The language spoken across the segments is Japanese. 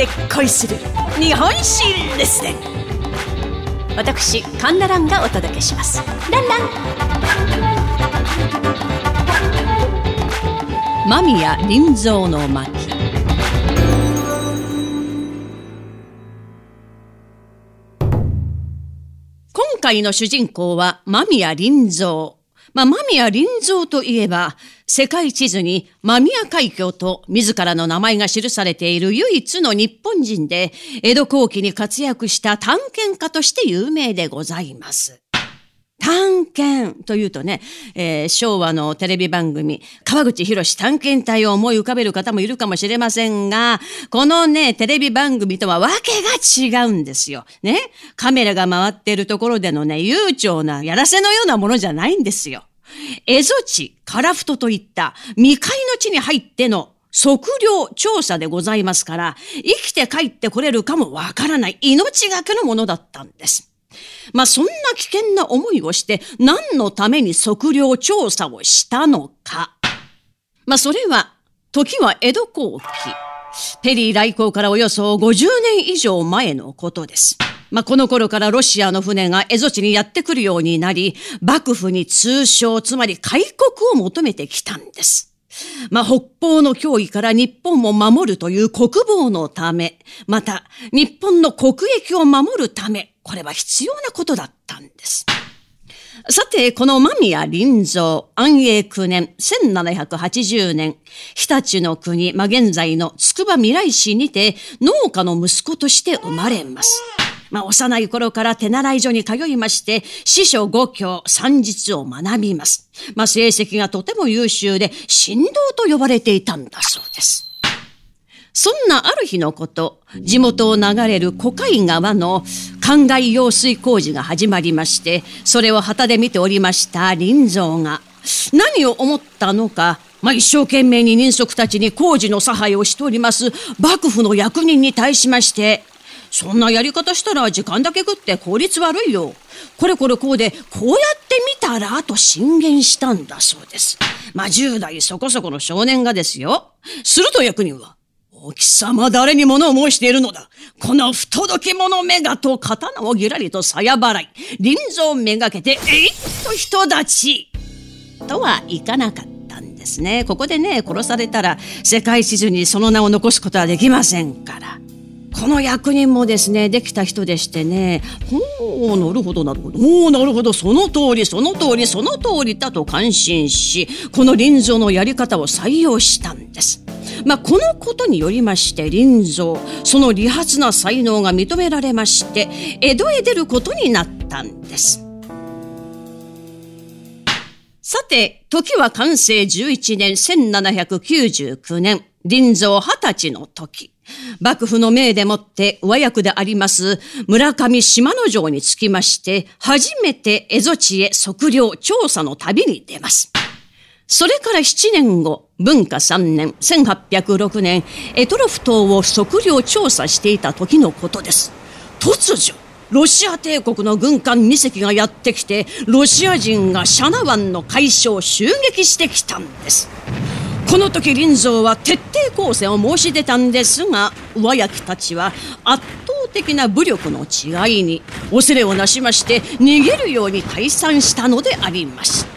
で恋する日本史レッスン私カンナランがお届けします。ランラン。間宮林蔵の巻。今回の主人公は間宮林蔵。まあ、間宮林蔵といえば、世界地図に間宮海峡と自らの名前が記されている唯一の日本人で、江戸後期に活躍した探検家として有名でございます。探検というとね、えー、昭和のテレビ番組、川口博士探検隊を思い浮かべる方もいるかもしれませんが、このね、テレビ番組とはわけが違うんですよ。ね。カメラが回っているところでのね、悠長なやらせのようなものじゃないんですよ。蝦夷地、樺太といった未開の地に入っての測量調査でございますから、生きて帰ってこれるかもわからない命がけのものだったんです。まあそんな危険な思いをして何のために測量調査をしたのか。まあそれは、時は江戸後期。ペリー来航からおよそ50年以上前のことです。まあ、この頃からロシアの船が蝦夷地にやってくるようになり、幕府に通商、つまり開国を求めてきたんです。まあ、北方の脅威から日本を守るという国防のため、また、日本の国益を守るため、これは必要なことだったんです。さて、この間宮林蔵、安永9年、1780年、日立の国、まあ、現在の筑波未来市にて、農家の息子として生まれます。まあ、幼い頃から手習い所に通いまして、師匠五教、三日を学びます。まあ、成績がとても優秀で、神道と呼ばれていたんだそうです。そんなある日のこと、地元を流れる小海川の灌漑用水工事が始まりまして、それを旗で見ておりました林蔵が、何を思ったのか、まあ、一生懸命に人足たちに工事の差配をしております幕府の役人に対しまして、そんなやり方したら時間だけ食って効率悪いよ。これこれこうで、こうやってみたら、と進言したんだそうです。まあ、10代そこそこの少年がですよ。すると役人は、お貴様誰に物を申しているのだこの不届き者めがと刀をぎらりとさや払い、臨蔵めがけて、えいっと人立ちとはいかなかったんですね。ここでね、殺されたら世界地図にその名を残すことはできませんから。この役人もですね、できた人でしてね、ほう、なるほど、なるほど、おお、なるほど、その通り、その通り、その通りだと感心し、この臨蔵のやり方を採用したんです。まあ、このことによりまして林蔵その利発な才能が認められまして江戸へ出ることになったんです。さて、時は完成11年1799年、林蔵二十歳の時。幕府の命でもって上役であります村上島之丞につきまして、初めて蝦夷地へ測量調査の旅に出ます。それから7年後、文化3年、1806年、エトロフ島を測量調査していた時のことです。突如、ロシア帝国の軍艦2隻がやってきて、ロシア人がシャナ湾の海礁を襲撃してきたんです。この時林蔵は徹底抗戦を申し出たんですが上焼たちは圧倒的な武力の違いに恐れをなしまして逃げるように退散したのでありました。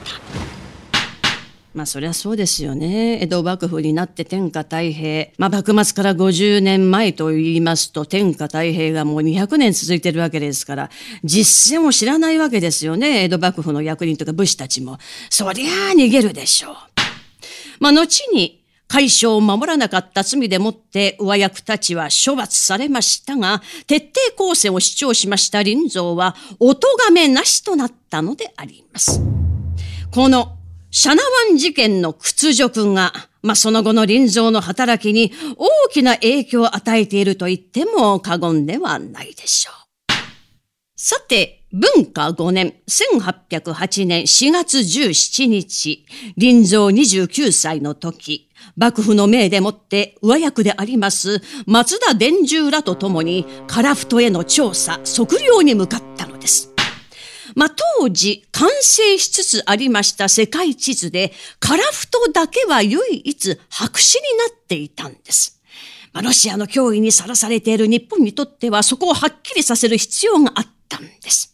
まあそりゃそうですよね。江戸幕府になって天下太平。まあ幕末から50年前と言いますと天下太平がもう200年続いてるわけですから、実践を知らないわけですよね。江戸幕府の役人とか武士たちも。そりゃあ逃げるでしょう。まあ、後に海将を守らなかった罪でもって上役たちは処罰されましたが、徹底抗戦を主張しました林蔵は、お咎めなしとなったのであります。この、シャナワン事件の屈辱が、まあ、その後の林蔵の働きに大きな影響を与えていると言っても過言ではないでしょう。さて、文化5年、1808年4月17日、臨蔵29歳の時、幕府の命でもって上役であります松田伝十らと共に樺太への調査、測量に向かったのです。まあ、当時完成しつつありました世界地図で樺太だけは唯一白紙になっていたんです。まあ、ロシアの脅威にさらされている日本にとってはそこをはっきりさせる必要があったんです。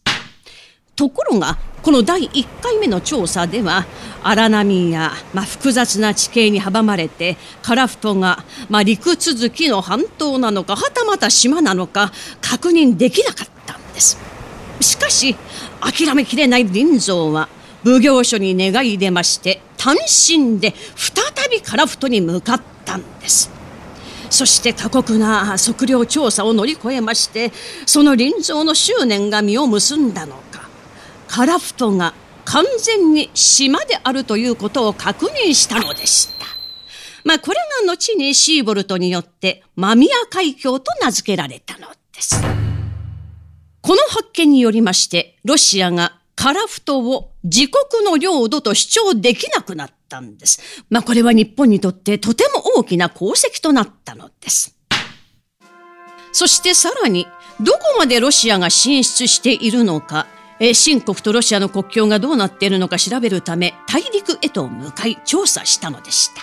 ところが、この第1回目の調査では、荒波や、まあ、複雑な地形に阻まれて、カラフトが、まあ、陸続きの半島なのか、はたまた島なのか、確認できなかったんです。しかし、諦めきれない林蔵は、奉行所に願い出まして、単身で再びカラフトに向かったんです。そして過酷な測量調査を乗り越えまして、その臨蔵の執念が実を結んだのか、カラフトが完全に島であるということを確認したのでした。まあ、これが後にシーボルトによってマミア海峡と名付けられたのです。この発見によりまして、ロシアがカラフトを自国の領土と主張できなくなったんです。まあこれは日本にとってとても大きな功績となったのです。そしてさらに、どこまでロシアが進出しているのか、え新国とロシアの国境がどうなっているのか調べるため、大陸へと向かい調査したのでした。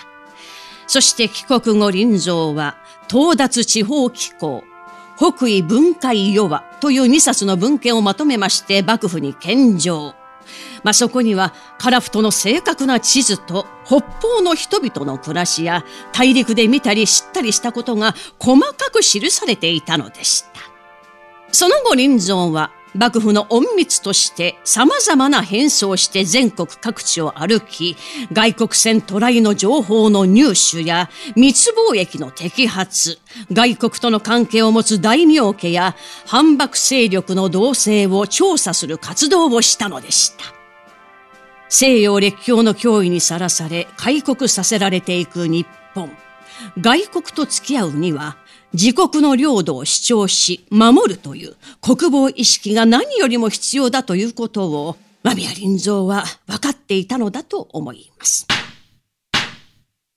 そして帰国後林蔵は、東脱地方機構、北緯文海余和という2冊の文献をまとめまして幕府に献上。まあ、そこにはカラフトの正確な地図と北方の人々の暮らしや大陸で見たり知ったりしたことが細かく記されていたのでした。その後林蔵は幕府の隠密として様々な変装して全国各地を歩き、外国船トライの情報の入手や密貿易の摘発、外国との関係を持つ大名家や反幕勢力の動静を調査する活動をしたのでした。西洋列強の脅威にさらされ開国させられていく日本。外国と付き合うには自国の領土を主張し守るという国防意識が何よりも必要だということを間宮林蔵は分かっていたのだと思います。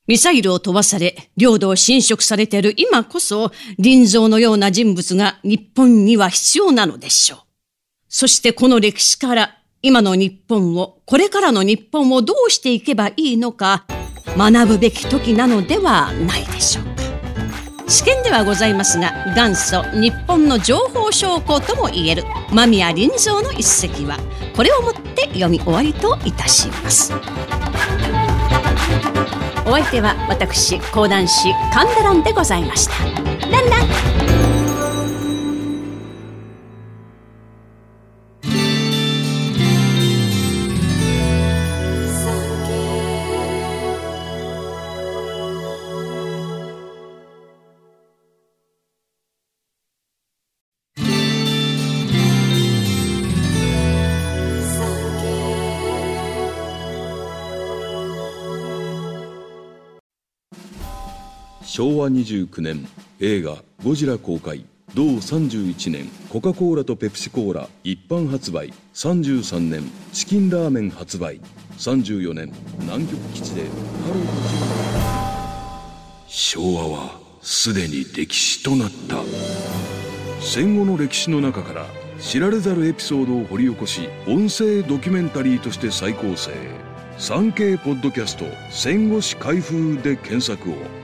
ミサイルを飛ばされ、領土を侵食されている今こそ、林蔵のような人物が日本には必要なのでしょう。そしてこの歴史から今の日本を、これからの日本をどうしていけばいいのか、学ぶべき時なのではないでしょう。試験ではございますが元祖日本の情報証拠ともいえる。間宮林蔵の一席はこれをもって読み終わりといたします。お相手は私講談師神田蘭でございました。ランラン。昭和29年映画「ゴジラ」公開。同31年コカ・コーラとペプシコーラ一般発売。33年チキンラーメン発売。34年南極基地で。ハロー昭和はすでに歴史となった。戦後の歴史の中から知られざるエピソードを掘り起こし音声ドキュメンタリーとして再構成。3K ポッドキャスト戦後史開封で検索を。